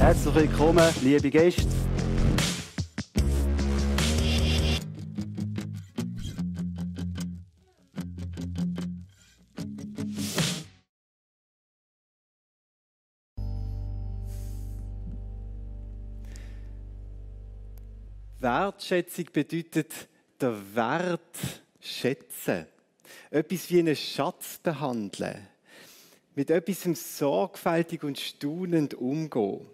Herzlich willkommen, liebe Gäste. Wertschätzung bedeutet der Wert schätzen. Etwas wie einen Schatz behandeln. Mit etwas sorgfältig und staunend umgehen.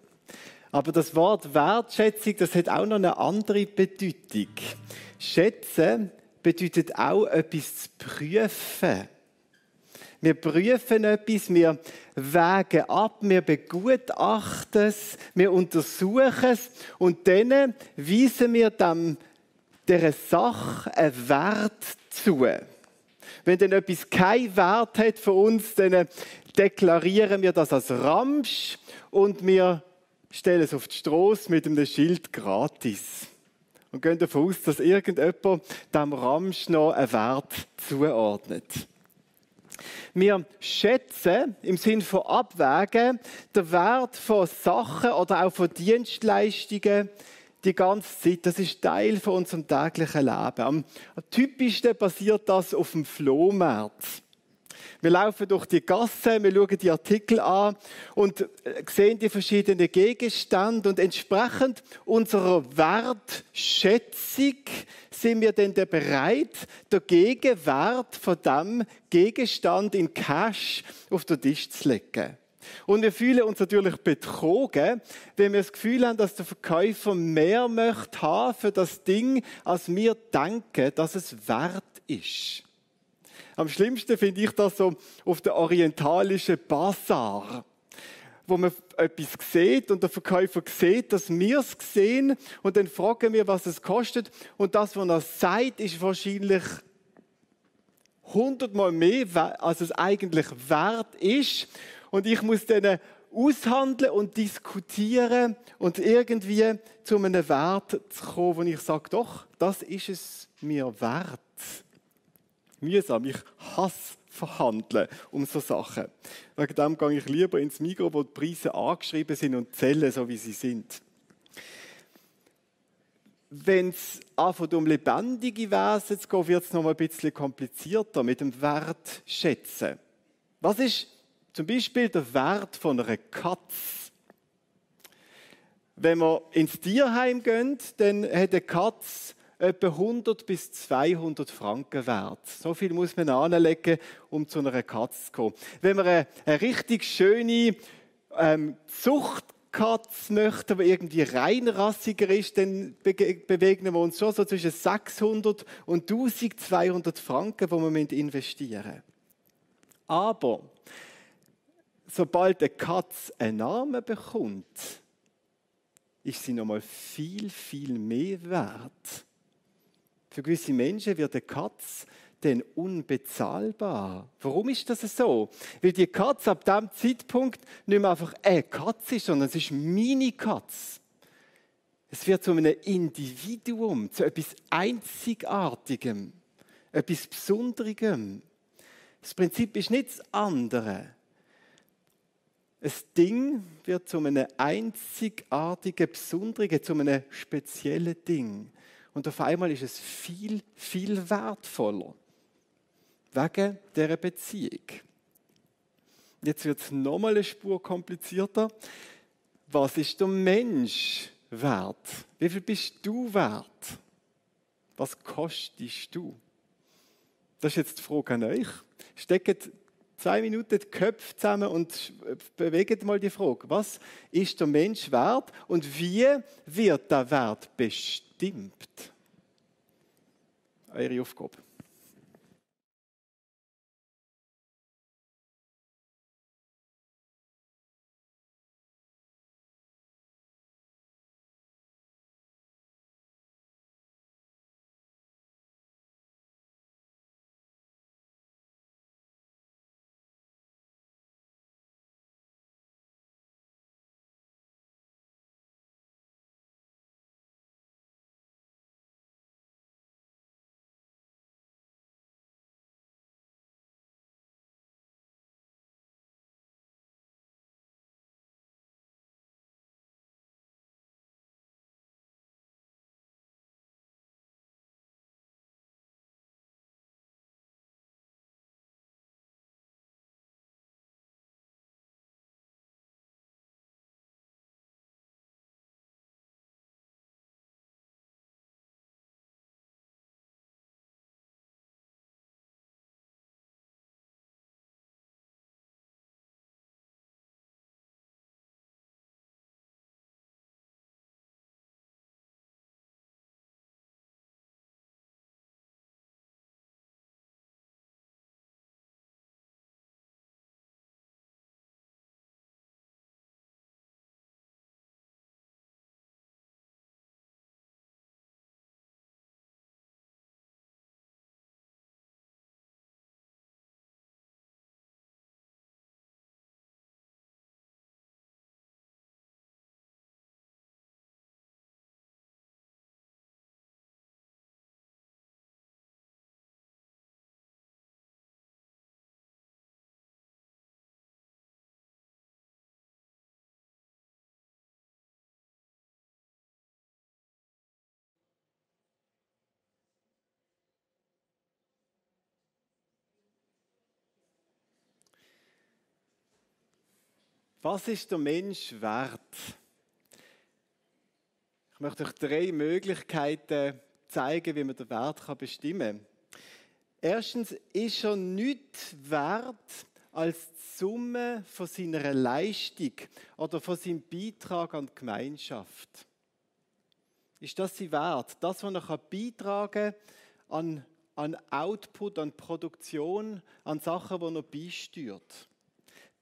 Aber das Wort Wertschätzung, das hat auch noch eine andere Bedeutung. Schätzen bedeutet auch etwas zu prüfen. Wir prüfen etwas, wir wägen ab, wir begutachten es, wir untersuchen es und dann weisen wir dem, dieser Sache einen Wert zu. Wenn dann etwas keinen Wert hat für uns, dann deklarieren wir das als Ramsch und wir stellen es auf die Straße mit einem Schild gratis. Und gehen davon aus, dass irgendjemand dem Ramsch noch einen Wert zuordnet. Wir schätzen im Sinn von Abwägen den Wert von Sachen oder auch von Dienstleistungen die ganze Zeit. Das ist Teil von unserem täglichen Leben. Am typischsten passiert das auf dem Flohmarkt. Wir laufen durch die Gasse, wir schauen die Artikel an und äh, sehen die verschiedenen Gegenstände und entsprechend unserer Wertschätzung sind wir denn bereit, den Gegenwert von dem Gegenstand in Cash auf den Tisch zu legen. Und wir fühlen uns natürlich betrogen, wenn wir das Gefühl haben, dass der Verkäufer mehr möchte haben für das Ding, als wir denken, dass es wert ist. Am schlimmsten finde ich das so auf der orientalischen Bazar, wo man etwas sieht und der Verkäufer sieht, dass wir es sehen und dann fragen wir, was es kostet. Und das, was er sagt, ist wahrscheinlich hundertmal mehr, als es eigentlich wert ist. Und ich muss dann aushandeln und diskutieren und irgendwie zu einem Wert zu kommen, wo ich sage, doch, das ist es mir wert mühsam. Ich hasse verhandeln um so Sachen. Wegen dem gehe ich lieber ins Mikro, wo die Preise angeschrieben sind und zählen, so wie sie sind. Wenn es anfängt, um lebendige Wesen zu gehen, wird es noch ein bisschen komplizierter mit dem Wert schätzen. Was ist zum Beispiel der Wert von einer Katze? Wenn wir ins Tierheim gehen, dann hat eine Katze etwa 100 bis 200 Franken wert. So viel muss man anlegen, um zu einer Katze zu kommen. Wenn man eine, richtig schöne ähm, Zuchtkatze möchte, die irgendwie reinrassiger ist, dann bewegen wir uns schon so zwischen 600 und 1200 Franken, die wir investieren müssen. Aber sobald eine Katze einen Namen bekommt, ist sie nochmal viel, viel mehr wert. Für gewisse Menschen wird eine Katze dann unbezahlbar. Warum ist das so? Weil die Katze ab diesem Zeitpunkt nicht mehr einfach eine Katze ist, sondern es ist meine Katze. Es wird zu einem Individuum, zu etwas Einzigartigem, etwas Besonderem. Das Prinzip ist nichts anderes. Ein Ding wird zu einem einzigartigen, besonderen, zu einem speziellen Ding. Und auf einmal ist es viel, viel wertvoller. Wegen dieser Beziehung. Jetzt wird es nochmal eine Spur komplizierter. Was ist der Mensch wert? Wie viel bist du wert? Was kostest du? Das ist jetzt die Frage an euch. Steckt zwei Minuten die Köpfe zusammen und bewegt mal die Frage. Was ist der Mensch wert und wie wird der Wert bestimmt? stimmt. Eure Aufgabe. Was ist der Mensch wert? Ich möchte euch drei Möglichkeiten zeigen, wie man den Wert bestimmen kann. Erstens ist er nicht wert als die Summe von seiner Leistung oder von seinem Beitrag an die Gemeinschaft. Ist das sein Wert? Das, was er beitragen kann an, an Output, an Produktion, an Sachen, die er beisteuert.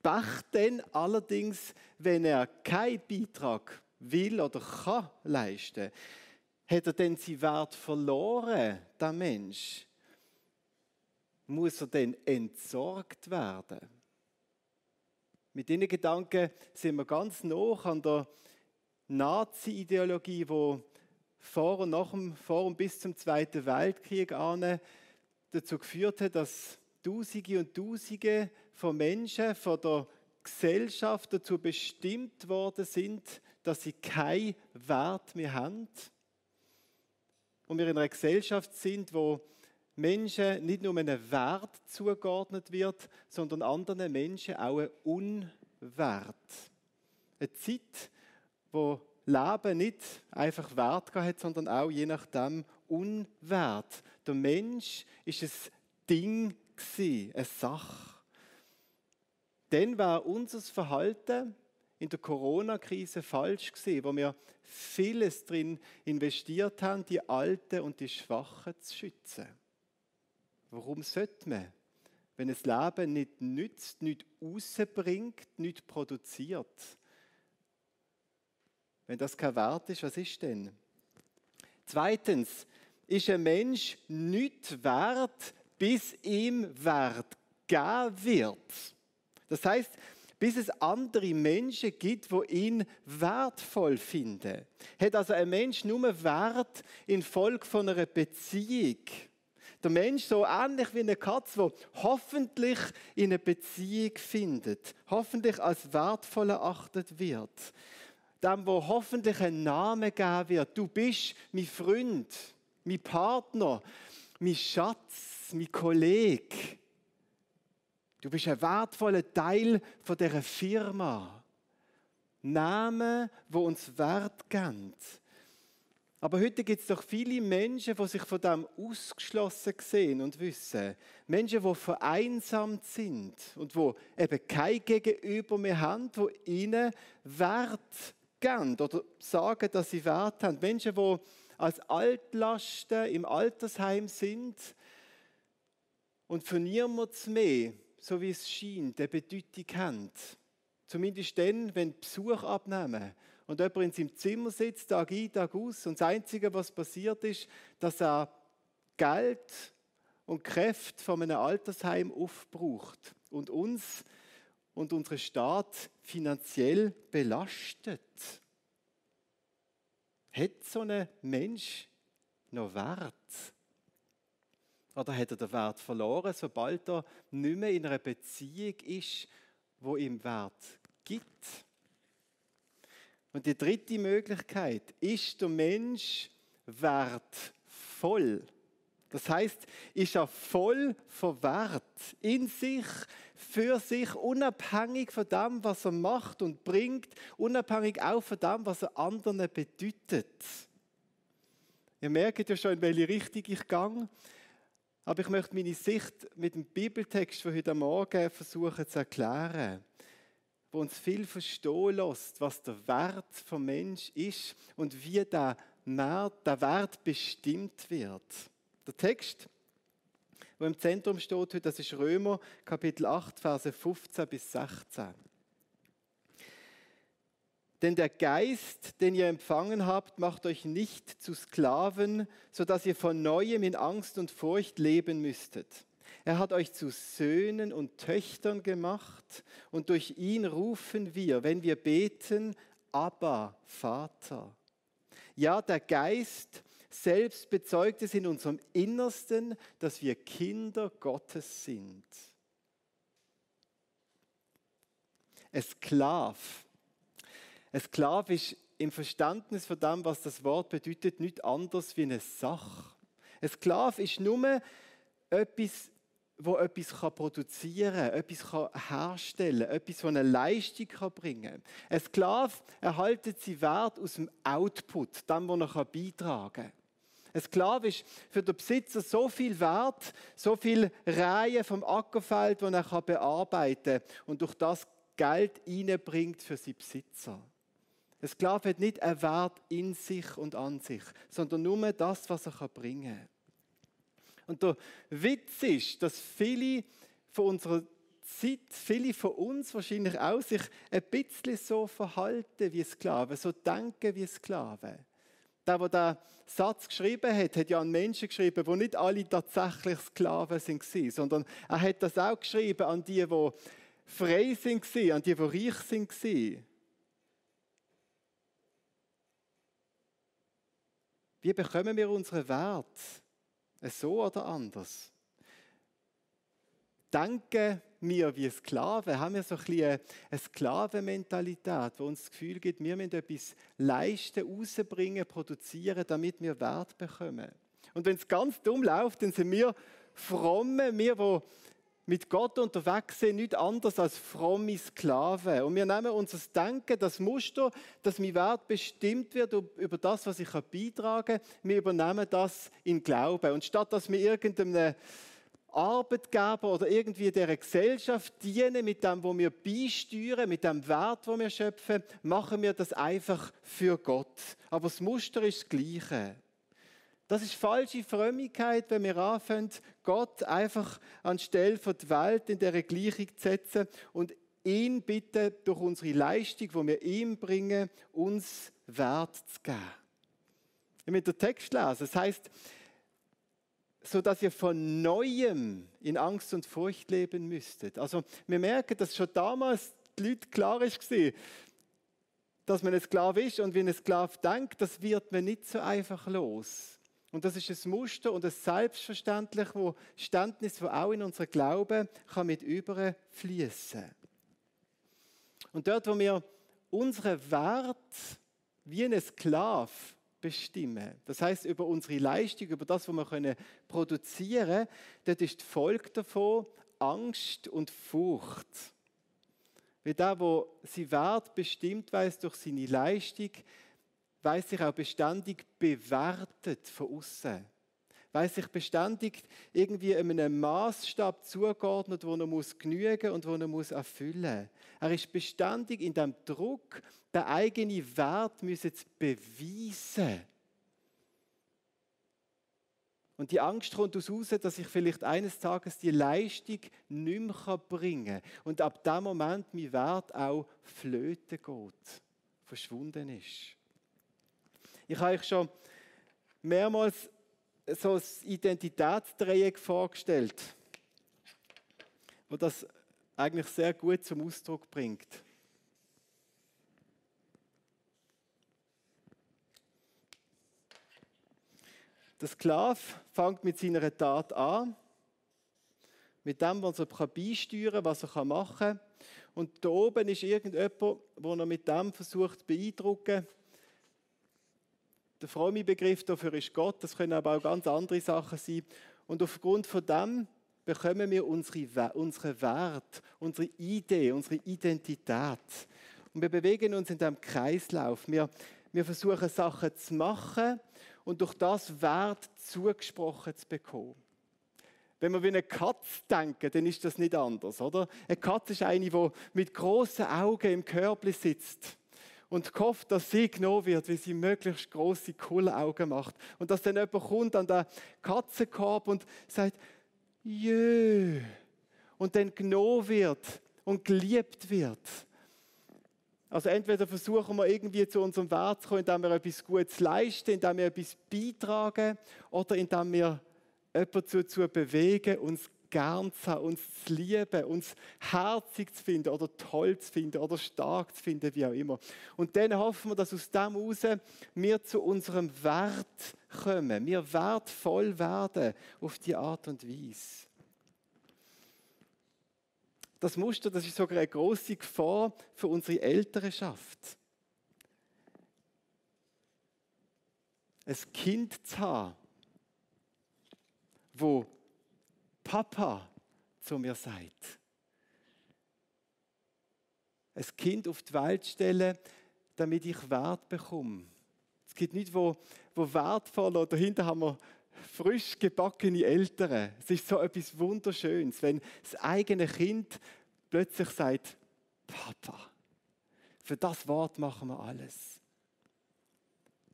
Pech dann allerdings, wenn er keinen Beitrag will oder kann leisten, hat er dann seinen Wert verloren, der Mensch? Muss er dann entsorgt werden? Mit diesen Gedanken sind wir ganz nah an der Nazi-Ideologie, die vor und, nach dem, vor und bis zum Zweiten Weltkrieg dazu geführt hat, dass Tausende und Tausende von Menschen von der Gesellschaft dazu bestimmt worden sind, dass sie keinen Wert mehr haben. Und wir in einer Gesellschaft sind, wo Menschen nicht nur einen Wert zugeordnet wird, sondern anderen Menschen auch einen Unwert. Eine Zeit, wo Leben nicht einfach Wert hat, sondern auch je nachdem Unwert. Der Mensch ist ein Ding eine Sache. Dann war unser Verhalten in der Corona-Krise falsch gewesen, wo wir vieles drin investiert haben, die Alten und die Schwachen zu schützen. Warum sollte man, wenn es Leben nicht nützt, nicht rausbringt, nicht produziert? Wenn das kein Wert ist, was ist denn? Zweitens, ist ein Mensch nicht wert, bis ihm Wert gegeben wird. Das heißt, bis es andere Menschen gibt, wo ihn wertvoll finden. Hat also ein Mensch nur Wert in Folge von einer Beziehung. Der Mensch so ähnlich wie eine Katze, die hoffentlich in eine Beziehung findet, hoffentlich als wertvoll erachtet wird. Dem, wo hoffentlich ein Name gegeben wird. Du bist mein Freund, mein Partner, mein Schatz, mein Kollege. Du bist ein wertvoller Teil von dieser Firma. Namen, wo uns Wert geben. Aber heute gibt es doch viele Menschen, die sich von dem ausgeschlossen sehen und wissen. Menschen, die vereinsamt sind und die eben kein Gegenüber mehr haben, die ihnen Wert geben oder sagen, dass sie Wert haben. Menschen, die als Altlasten im Altersheim sind und für niemanden mehr, so wie es scheint, eine Bedeutung haben. Zumindest dann, wenn Besuch abnehmen und jemand in seinem Zimmer sitzt, Tag ein, Tag aus, und das Einzige, was passiert ist, dass er Geld und Kräfte von einem Altersheim aufbraucht und uns und unseren Staat finanziell belastet. Hat so ein Mensch noch Wert? Oder hat er den Wert verloren, sobald er nicht mehr in einer Beziehung ist, wo ihm Wert gibt? Und die dritte Möglichkeit, ist der Mensch wertvoll? Das heißt, ist er voll von Wert in sich, für sich, unabhängig von dem, was er macht und bringt, unabhängig auch von dem, was er anderen bedeutet. Ihr merkt ja schon, in welche Richtung ich gehe. Aber ich möchte meine Sicht mit dem Bibeltext von heute Morgen versuchen zu erklären, wo uns viel verstehen lässt, was der Wert vom Mensch ist und wie der Wert bestimmt wird. Der Text, der im Zentrum steht, das ist Römer Kapitel 8, Verse 15 bis 16. Denn der Geist, den ihr empfangen habt, macht euch nicht zu Sklaven, sodass ihr von neuem in Angst und Furcht leben müsstet. Er hat euch zu Söhnen und Töchtern gemacht und durch ihn rufen wir, wenn wir beten, Abba, Vater. Ja, der Geist selbst bezeugt es in unserem Innersten, dass wir Kinder Gottes sind. Ein Sklav. Ein Sklav ist im Verständnis von dem, was das Wort bedeutet, nicht anders wie eine Sache. Ein Sklav ist nur etwas wo etwas produzieren kann, etwas herstellen kann, etwas, das eine Leistung bringen kann. Ein Sklave erhaltet sie Wert aus dem Output, dem, was er beitragen kann. Ein Sklave ist für den Besitzer so viel wert, so viel Reihe vom Ackerfeld, das er bearbeiten kann und durch das Geld reinbringt für seinen Besitzer. Ein Sklave hat nicht einen Wert in sich und an sich, sondern nur das, was er bringen kann. Und der Witz ist, dass viele von unserer Zeit, viele von uns wahrscheinlich auch sich ein bisschen so verhalten wie Sklaven, so denken wie Sklaven. Der, der diesen Satz geschrieben hat, hat ja an Menschen geschrieben, wo nicht alle tatsächlich Sklaven waren, sondern er hat das auch geschrieben an die, die frei waren, an die, die reich waren. Wie bekommen wir unseren Wert? So oder anders? Denken wir wie Sklaven? Haben wir so ein bisschen eine Sklavenmentalität, wo uns das Gefühl gibt, wir müssen etwas leisten, rausbringen, produzieren, damit wir Wert bekommen? Und wenn es ganz dumm läuft, dann sind wir fromme, wir, die mit Gott unterwegs sind, nicht anders als fromme Sklaven. Und wir nehmen unser Denken, das Muster, dass mein Wert bestimmt wird über das, was ich beitragen kann, wir übernehmen das in Glauben. Und statt dass wir irgendeinem Arbeitgeber oder irgendwie der Gesellschaft dienen mit dem, wo wir beisteuern, mit dem Wert, wo wir schöpfen, machen wir das einfach für Gott. Aber das Muster ist das Gleiche. Das ist falsche Frömmigkeit, wenn wir anfangen, Gott einfach anstelle von der Welt in der Gleichung zu setzen und ihn bitten, durch unsere Leistung, die wir ihm bringen, uns Wert zu geben. Ich will den Text lesen. Das heißt, so dass ihr von Neuem in Angst und Furcht leben müsstet. Also wir merken, dass schon damals die Leute klar ist, dass man ein Sklave ist und wie ein Sklave denkt, das wird man nicht so einfach los. Und das ist ein Muster und ein Selbstverständlich, wo Ständnis, wo auch in unser Glauben kann mit überfließen. Und dort, wo wir unseren Wert wie ein Sklave bestimmen, das heißt über unsere Leistung, über das, was wir können produzieren, dort ist die Folge davon Angst und Furcht. Weil der, wo sein Wert bestimmt weiß durch seine Leistung, weiß sich auch beständig bewertet von außen. Weiß sich beständig irgendwie einem Maßstab zugeordnet, wo er muss genügen und wo er muss erfüllen. Er ist beständig in dem Druck, den eigenen Wert müssen zu beweisen. Und die Angst kommt daraus dass ich vielleicht eines Tages die Leistung nicht mehr bringen kann. Und ab dem Moment mein Wert auch flöten geht, verschwunden ist. Ich habe euch schon mehrmals so ein Identitätsdreieck vorgestellt, wo das eigentlich sehr gut zum Ausdruck bringt. Der Sklave fängt mit seiner Tat an, mit dem, was er beisteuern kann, was er machen kann. Und da oben ist irgendjemand, der er mit dem versucht zu beeindrucken der fromme Begriff dafür ist Gott, das können aber auch ganz andere Sachen sein. Und aufgrund von dem bekommen wir unsere, unsere Wert, unsere Idee, unsere Identität. Und wir bewegen uns in diesem Kreislauf. Wir, wir versuchen Sachen zu machen und durch das Wert zugesprochen zu bekommen. Wenn wir wie eine Katze denken, dann ist das nicht anders, oder? Eine Katze ist eine, die mit großen Augen im Körper sitzt und gehofft, dass sie genommen wird, wie sie möglichst große Augen macht. Und dass dann jemand kommt an den Katzenkorb und sagt, jö. Und dann genommen wird und geliebt wird. Also entweder versuchen wir irgendwie zu unserem Wert zu kommen, indem wir etwas Gutes leisten, indem wir etwas beitragen oder indem wir jemanden dazu bewegen, uns gern zu haben, uns zu lieben, uns herzig zu finden oder toll zu finden oder stark zu finden, wie auch immer. Und dann hoffen wir, dass aus dem heraus wir zu unserem Wert kommen, wir wertvoll werden auf die Art und Weise. Das Muster, das ist sogar eine große Gefahr für unsere Elternschaft. Ein Kind zu haben, wo Papa zu mir sagt. Ein Kind auf die Welt stellen, damit ich Wert bekomme. Es gibt nichts, wo, wo wertvoll oder dahinter haben wir frisch gebackene Eltern. Es ist so etwas Wunderschönes, wenn das eigene Kind plötzlich sagt, Papa, für das Wort machen wir alles.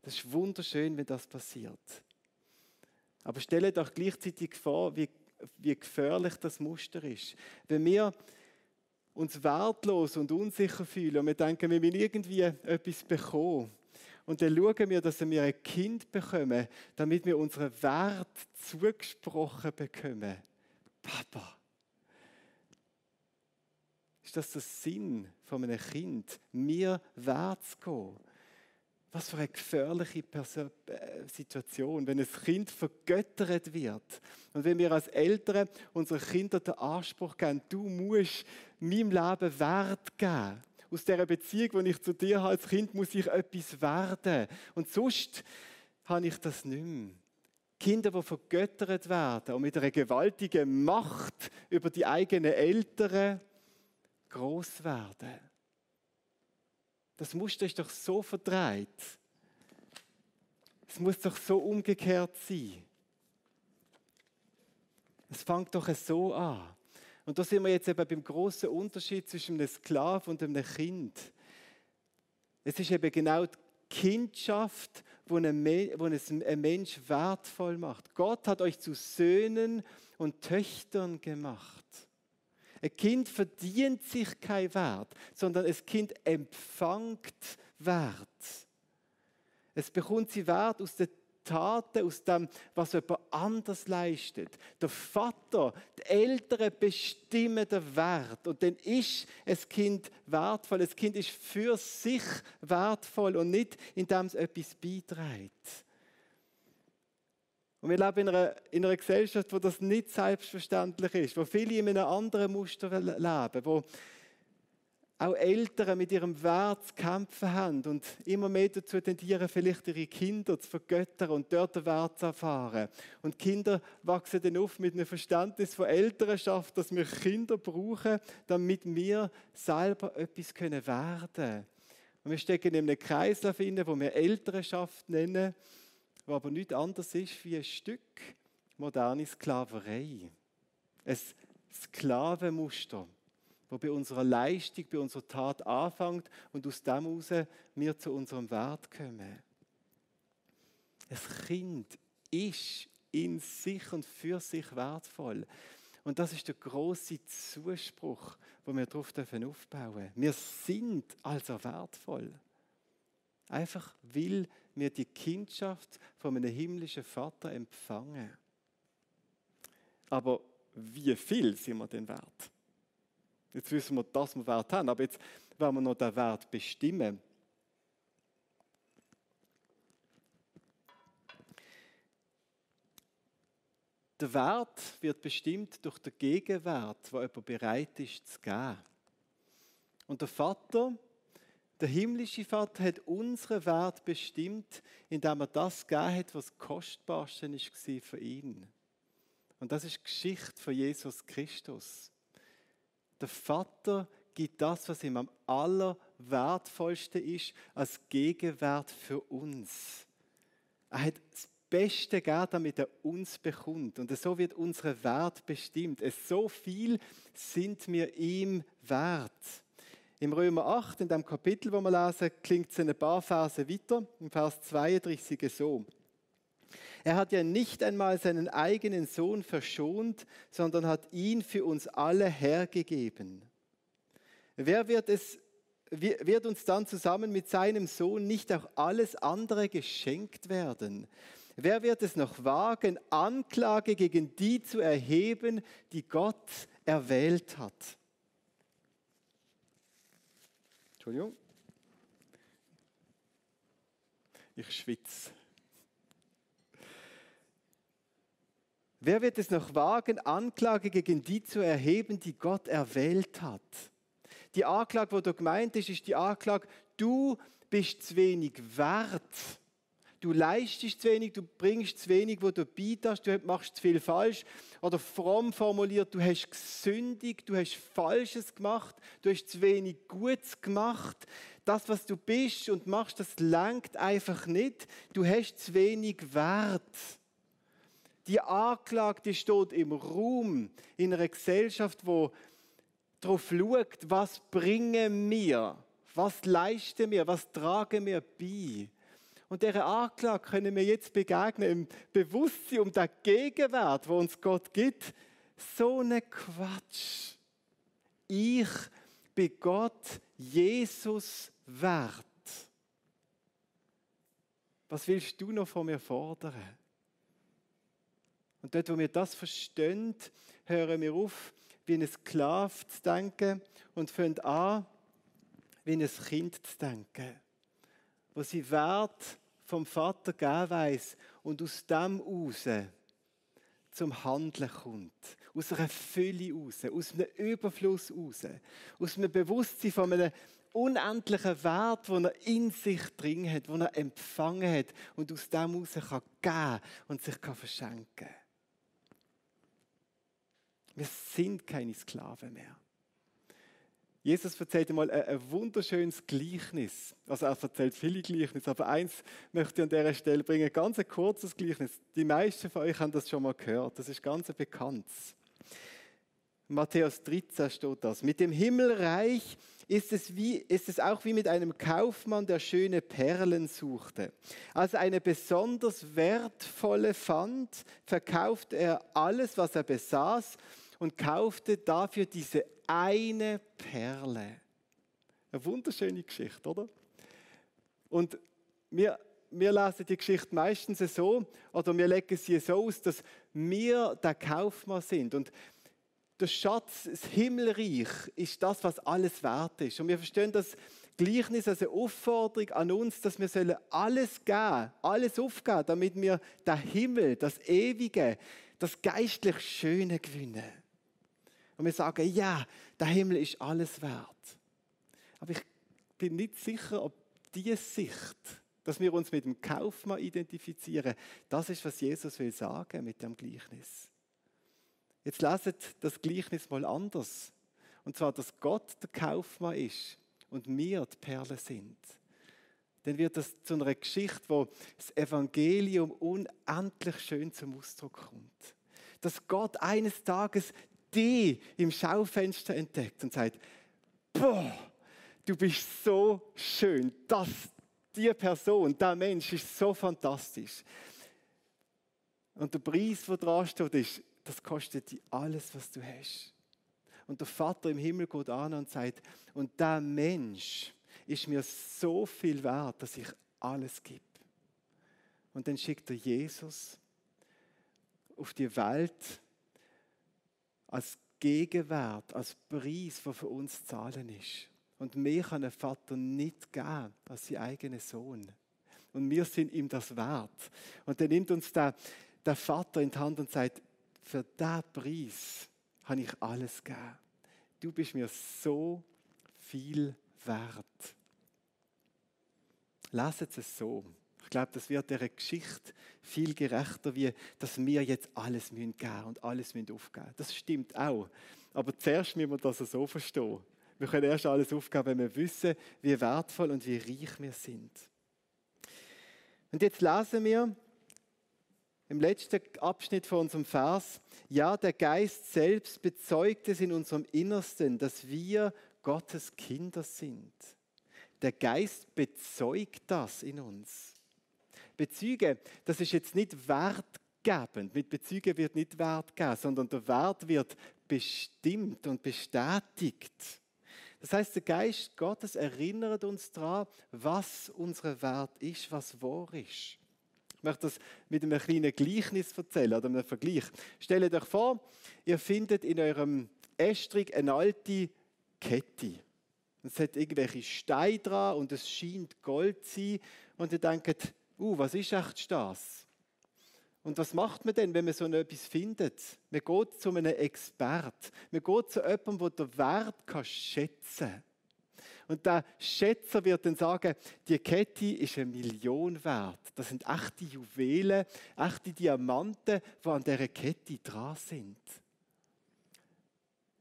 Das ist wunderschön, wenn das passiert. Aber stellt euch gleichzeitig vor, wie, wie gefährlich das Muster ist. Wenn wir uns wertlos und unsicher fühlen und wir denken, wir müssen irgendwie etwas bekommen, und dann schauen wir, dass wir ein Kind bekommen, damit wir unseren Wert zugesprochen bekommen. Papa. Ist das der Sinn von einem Kind, mir Wert zu gehen? Was für eine gefährliche Person, äh, Situation, wenn ein Kind vergöttert wird. Und wenn wir als Eltern unseren Kindern den Anspruch geben, du musst meinem Leben Wert geben aus dieser Beziehung, die ich zu dir habe als Kind, muss ich etwas werden. Und sonst habe ich das nicht mehr. Kinder, die vergöttert werden und mit einer gewaltigen Macht über die eigenen Eltern groß werden. Das Muster ist doch so verdreht. Es muss doch so umgekehrt sein. Es fängt doch so an. Und da sind wir jetzt eben beim großen Unterschied zwischen einem Sklaven und einem Kind. Es ist eben genau die Kindschaft, wo ein Mensch wertvoll macht. Gott hat euch zu Söhnen und Töchtern gemacht. Ein Kind verdient sich kein Wert, sondern ein Kind empfängt Wert. Es bekommt sie Wert aus der Taten, aus dem, was jemand anders leistet. Der Vater, die Eltern bestimmen den Wert. Und dann ist ein Kind wertvoll. Das Kind ist für sich wertvoll und nicht, indem es etwas beiträgt. Und wir leben in einer, in einer Gesellschaft, wo das nicht selbstverständlich ist, wo viele in einem anderen Muster leben, wo auch Eltern mit ihrem Wert zu kämpfen haben und immer mehr dazu tendieren, vielleicht ihre Kinder zu vergöttern und dort den Wert zu erfahren. Und Kinder wachsen dann auf mit einem Verständnis von Elternschaft, dass wir Kinder brauchen, damit wir selber etwas können werden können. Und wir stecken in einem Kreislauf wo wir Elternschaft nennen, wo aber nichts anderes ist wie ein Stück moderne Sklaverei. Ein Sklavenmuster wo bei unserer Leistung, bei unserer Tat anfängt und aus dem heraus wir zu unserem Wert kommen. Ein Kind ist in sich und für sich wertvoll. Und das ist der große Zuspruch, wo wir darauf aufbauen dürfen. Wir sind also wertvoll. Einfach weil wir die Kindschaft von einem himmlischen Vater empfangen. Aber wie viel sind wir denn wert? Jetzt wissen wir, dass wir Wert haben, aber jetzt werden wir noch den Wert bestimmen. Der Wert wird bestimmt durch den Gegenwert, wo jemand bereit ist zu geben. Und der Vater, der himmlische Vater, hat unseren Wert bestimmt, indem er das gegeben hat, was Kostbarste war für ihn. Und das ist die Geschichte von Jesus Christus. Der Vater gibt das, was ihm am allerwertvollsten ist, als Gegenwert für uns. Er hat das Beste gegeben, damit er uns bekommt. Und so wird unser Wert bestimmt. Es so viel sind wir ihm wert. Im Römer 8, in dem Kapitel, wo wir lesen, klingt es ein paar Verse weiter, im Vers 32 so. Er hat ja nicht einmal seinen eigenen Sohn verschont, sondern hat ihn für uns alle hergegeben. Wer wird, es, wird uns dann zusammen mit seinem Sohn nicht auch alles andere geschenkt werden? Wer wird es noch wagen, Anklage gegen die zu erheben, die Gott erwählt hat? Entschuldigung. Ich schwitze. Wer wird es noch wagen, Anklage gegen die zu erheben, die Gott erwählt hat? Die Anklage, wo du gemeint ist, ist die Anklage, du bist zu wenig wert. Du leistest zu wenig, du bringst zu wenig, wo du beitast, du machst zu viel falsch. Oder fromm formuliert, du hast gesündigt, du hast Falsches gemacht, du hast zu wenig Gutes gemacht. Das, was du bist und machst, das langt einfach nicht. Du hast zu wenig Wert. Die Anklage steht im Raum in einer Gesellschaft, wo darauf schaut, was bringen wir, was leisten wir, was tragen wir bei. Und dieser Anklage können wir jetzt begegnen im Bewusstsein um den Gegenwert, wo uns Gott gibt. So eine Quatsch. Ich bin Gott Jesus wert. Was willst du noch von mir fordern? Und dort, wo wir das verstehen, hören wir auf, wie ein Sklave zu denken und fangen an, wie ein Kind zu denken, wo sie Wert vom Vater geben weiss und aus dem heraus zum Handeln kommt. Aus einer Fülle raus, aus einem Überfluss raus, aus einem Bewusstsein von einem unendlichen Wert, den er in sich drin hat, den er empfangen hat und aus dem heraus kann geben und sich kann verschenken kann. Wir sind keine Sklaven mehr. Jesus erzählt einmal ein, wunderschönes Gleichnis. Also er erzählt viele Gleichnisse, aber eins möchte ich an dieser Stelle bringen. Ganz ein kurzes Gleichnis. Die meisten von euch haben das schon mal gehört. Das ist ganz bekannt. Matthäus 13 steht das. Mit dem Himmelreich ist es, wie, ist es auch wie mit einem Kaufmann, der schöne Perlen suchte. Als er eine besonders wertvolle fand, verkaufte er alles, was er besaß und kaufte dafür diese eine Perle. Eine wunderschöne Geschichte, oder? Und wir, wir lesen die Geschichte meistens so, oder wir legen sie so aus, dass wir der Kaufmann sind. Und der Schatz, das Himmelreich, ist das, was alles wert ist. Und wir verstehen das Gleichnis als eine Aufforderung an uns, dass wir alles geben, alles aufgeben, damit wir den Himmel, das Ewige, das geistlich Schöne gewinnen. Und wir sagen, ja, der Himmel ist alles wert. Aber ich bin nicht sicher, ob diese Sicht, dass wir uns mit dem Kaufmann identifizieren, das ist, was Jesus will sagen mit dem Gleichnis. Jetzt leset das Gleichnis mal anders. Und zwar, dass Gott der Kaufmann ist und wir die Perle sind. Dann wird das zu einer Geschichte, wo das Evangelium unendlich schön zum Ausdruck kommt. Dass Gott eines Tages die im Schaufenster entdeckt und sagt, boah, du bist so schön, das, die Person, der Mensch ist so fantastisch. Und der Preis, der dran steht, ist, das kostet dir alles, was du hast. Und der Vater im Himmel geht an und sagt, und der Mensch ist mir so viel wert, dass ich alles gebe. Und dann schickt er Jesus auf die Welt, als Gegenwert, als Preis, der für uns zahlen ist. Und mehr kann ein Vater nicht geben als sein eigener Sohn. Und wir sind ihm das wert. Und dann nimmt uns der, der Vater in die Hand und sagt, für diesen Preis habe ich alles gegeben. Du bist mir so viel wert. Lasst es so. Ich glaube, das wird der Geschichte viel gerechter, wie dass wir jetzt alles geben müssen und alles müssen aufgeben. Das stimmt auch. Aber zuerst müssen wir das so verstehen. Wir können erst alles aufgeben, wenn wir wissen, wie wertvoll und wie reich wir sind. Und jetzt lesen wir im letzten Abschnitt von unserem Vers, ja, der Geist selbst bezeugt es in unserem Innersten, dass wir Gottes Kinder sind. Der Geist bezeugt das in uns. Bezüge, das ist jetzt nicht wertgebend. Mit Bezüge wird nicht Wert gegeben, sondern der Wert wird bestimmt und bestätigt. Das heißt, der Geist Gottes erinnert uns daran, was unser Wert ist, was wahr ist. Ich möchte das mit einem kleinen Gleichnis erzählen oder einem Vergleich. Stellt euch vor, ihr findet in eurem Estrich eine alte Kette. Es hat irgendwelche Steine dran und es scheint Gold zu sein. Und ihr denkt, uh, was ist echt das? Und was macht man denn, wenn man so etwas findet? Man geht zu einem Expert. Man geht zu jemandem, der den Wert schätzen kann. Und der Schätzer wird dann sagen, die Kette ist eine Million wert. Das sind echte Juwelen, echte Diamanten, die an dieser Kette dran sind.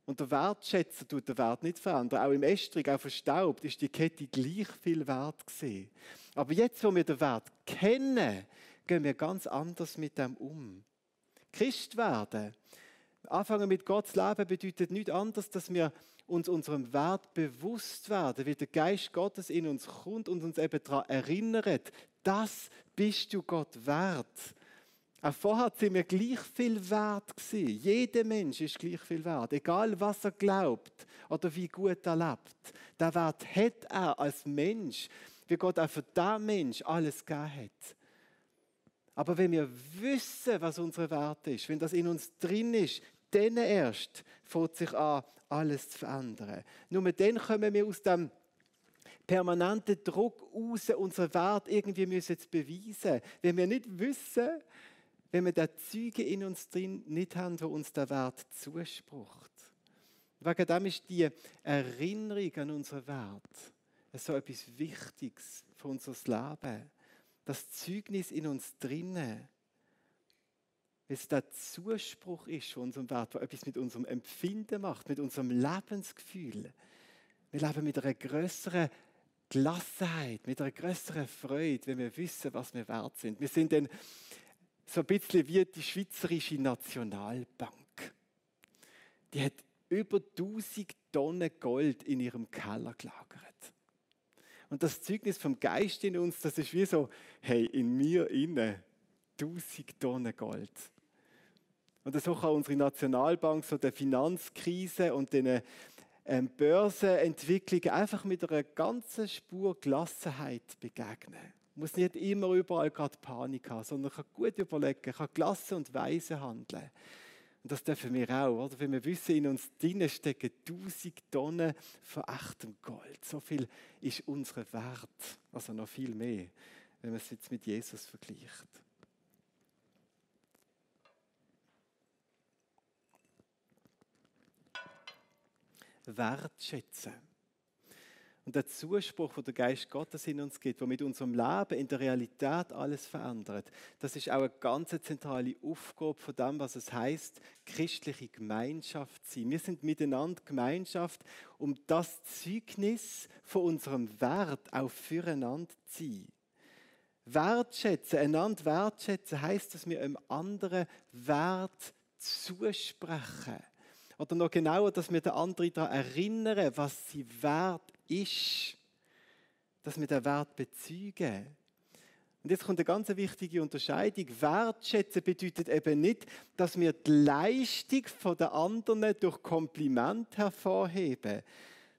Und der Wertschätzer tut den Wert nicht verändern. Auch im Estrich, auch verstaubt, ist die Kette gleich viel wert gewesen. Aber jetzt, wo wir den Wert kennen, gehen wir ganz anders mit dem um. Christ werden, anfangen mit Gott zu leben, bedeutet nichts anderes, dass wir uns unserem Wert bewusst werden, wie der Geist Gottes in uns kommt und uns eben daran erinnert, das bist du Gott wert. Auch vorher sind wir gleich viel wert gewesen. Jeder Mensch ist gleich viel wert. Egal, was er glaubt oder wie gut er lebt. Der Wert hat er als Mensch, wie Gott auch für diesen Mensch alles gegeben hat. Aber wenn wir wissen, was unser Wert ist, wenn das in uns drin ist, dann erst fängt sich an, alles zu verändern. Nur dann kommen wir aus dem permanenten Druck raus, unseren Wert irgendwie müssen zu beweisen. Wenn wir nicht wissen, wenn wir da Züge in uns drin nicht haben, die uns der Wert zusprucht. Wegen dem ist die Erinnerung an unseren Wert so etwas Wichtiges für unser Leben. Das Zeugnis in uns drinnen, weil es der Zuspruch ist von unserem Wert, der etwas mit unserem Empfinden macht, mit unserem Lebensgefühl. Wir leben mit einer größeren Gelassenheit, mit einer größeren Freude, wenn wir wissen, was wir wert sind. Wir sind dann so ein bisschen wie die Schweizerische Nationalbank. Die hat über 1000 Tonnen Gold in ihrem Keller gelagert. Und das Zeugnis vom Geist in uns, das ist wie so, hey, in mir inne 1000 Tonnen Gold. Und so kann unsere Nationalbank so der Finanzkrise und den ähm, Börsenentwicklungen einfach mit einer ganzen Spur Gelassenheit begegnen muss nicht immer überall gerade Panik haben, sondern kann gut überlegen, kann gelassen und weise handeln. Und das dürfen wir auch, oder? Wenn wir wissen, in uns drinnen stecken tausend Tonnen von Gold. So viel ist unser Wert. Also noch viel mehr, wenn man es jetzt mit Jesus vergleicht. Wertschätzen. Und der Zuspruch, den der Geist Gottes in uns gibt, der mit unserem Leben in der Realität alles verändert, das ist auch eine ganz zentrale Aufgabe von dem, was es heißt, christliche Gemeinschaft zu sein. Wir sind miteinander Gemeinschaft, um das Zeugnis von unserem Wert auch füreinander zu sein. Wertschätzen, einander wertschätzen, heißt, dass wir einem anderen Wert zusprechen. Oder noch genauer, dass wir den anderen daran erinnern, was sie wert ist, dass wir den Wert bezeugen. Und jetzt kommt eine ganz wichtige Unterscheidung. Wertschätzen bedeutet eben nicht, dass wir die Leistung der anderen durch Kompliment hervorheben,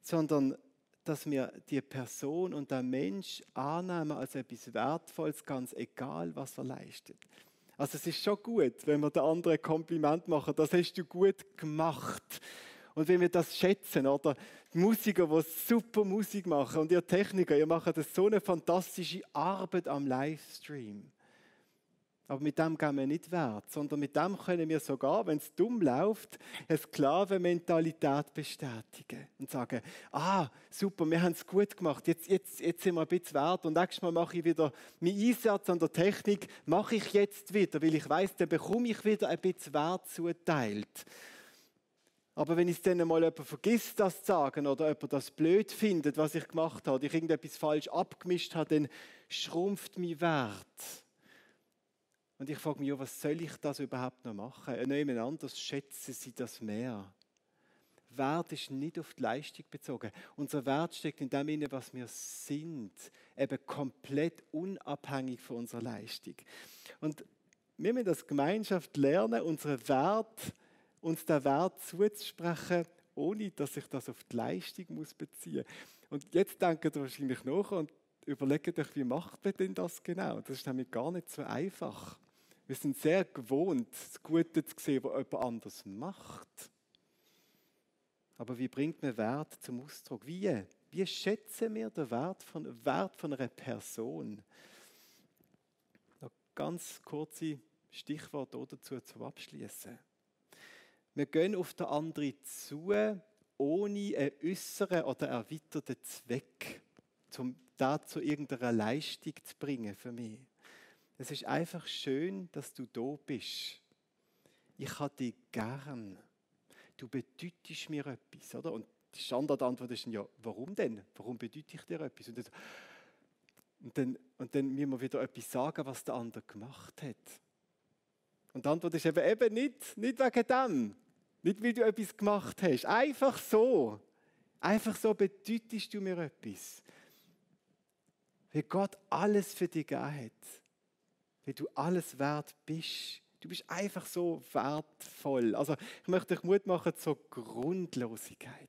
sondern dass wir die Person und den Mensch annehmen als etwas Wertvolles, ganz egal, was er leistet. Also es ist schon gut, wenn wir den anderen Kompliment machen. Das hast du gut gemacht. Und wenn wir das schätzen, oder die Musiker, die super Musik machen und ihr Techniker, ihr macht das so eine fantastische Arbeit am Livestream. Aber mit dem gehen wir nicht wert, sondern mit dem können wir sogar, wenn es dumm läuft, eine Sklavenmentalität bestätigen und sagen, ah, super, wir haben es gut gemacht, jetzt, jetzt, jetzt sind wir ein bisschen wert und nächstes Mal mache ich wieder meinen Einsatz an der Technik, mache ich jetzt wieder, weil ich weiß, dann bekomme ich wieder ein bisschen Wert zuteilt. Aber wenn es dann mal jemand vergisst, das zu sagen, oder jemand das blöd findet, was ich gemacht habe, oder ich irgendetwas falsch abgemischt habe, dann schrumpft mein Wert. Und ich frage mich, was soll ich das überhaupt noch machen? Jemand anders schätzen sie das mehr. Wert ist nicht auf die Leistung bezogen. Unser Wert steckt in dem, was wir sind, eben komplett unabhängig von unserer Leistung. Und wir müssen als Gemeinschaft lernen, unseren Wert uns den Wert zuzusprechen, ohne dass ich das auf die Leistung muss beziehen muss. Und jetzt denkt ihr wahrscheinlich nach und überlegt euch, wie macht man denn das genau? Das ist nämlich gar nicht so einfach. Wir sind sehr gewohnt, das Gute zu sehen, was jemand anders macht. Aber wie bringt man Wert zum Ausdruck? Wie? Wie schätzen wir den Wert von, Wert von einer Person? Noch ganz kurze Stichworte dazu zum Abschließen. Wir gehen auf den anderen zu ohne einen äußeren oder erweiterten Zweck, um dazu irgendeine Leistung zu bringen für mich. Es ist einfach schön, dass du da bist. Ich habe dich gern. Du bedeutest mir etwas, oder? Und die Standardantwort ist dann, ja, warum denn? Warum bedeute ich dir etwas? Und, das, und, dann, und dann müssen wir wieder etwas sagen, was der andere gemacht hat. Und die Antwort ist eben, eben nicht, nicht wegen dem. Nicht, weil du etwas gemacht hast. Einfach so. Einfach so bedeutest du mir etwas. Weil Gott alles für dich gegeben hat. Weil du alles wert bist. Du bist einfach so wertvoll. Also ich möchte dich Mut machen zur Grundlosigkeit.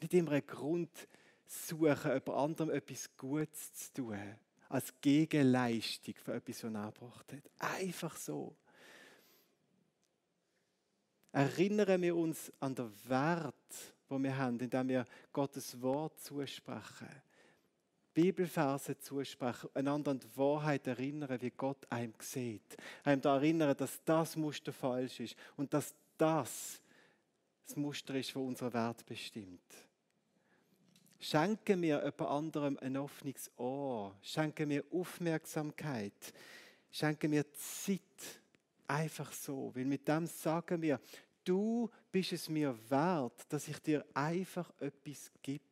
Nicht immer einen Grund suchen, jemand anderem etwas Gutes zu tun. Als Gegenleistung für etwas, was er angebracht hat. Einfach so. Erinnern wir uns an den Wert, den wir haben, indem wir Gottes Wort zusprechen. Bibelverse zusprechen, einander an die Wahrheit erinnern, wie Gott einem sieht. Einem da erinnern, dass das Muster falsch ist und dass das das Muster ist, das unseren Wert bestimmt. Schenken wir jemand anderem ein offenes Ohr. Schenken wir Aufmerksamkeit. Schenken wir Zeit. Einfach so. Weil mit dem sagen wir, du bist es mir wert, dass ich dir einfach etwas gebe.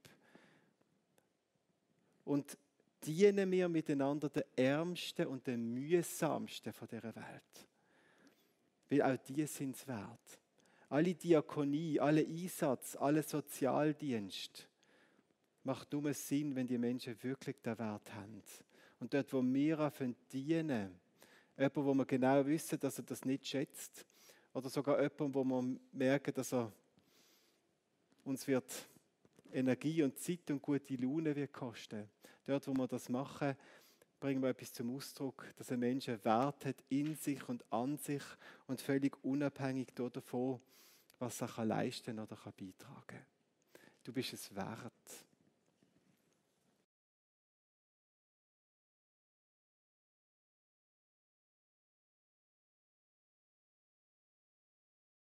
Und dienen wir miteinander den Ärmsten und den Mühsamsten von dieser Welt. Weil auch die sind es wert. Alle Diakonie, alle Einsatz, alle Sozialdienst macht nur Sinn, wenn die Menschen wirklich den Wert haben. Und dort, wo wir dienen, jemand, wo wir genau wissen, dass er das nicht schätzt, oder sogar jemand, wo wir merken, dass er uns wird Energie und Zeit und gute Laune wird kosten. Dort, wo wir das machen, bringen wir etwas zum Ausdruck, dass ein Mensch einen Wert hat in sich und an sich und völlig unabhängig davon, was er leisten oder beitragen kann. Du bist es wert.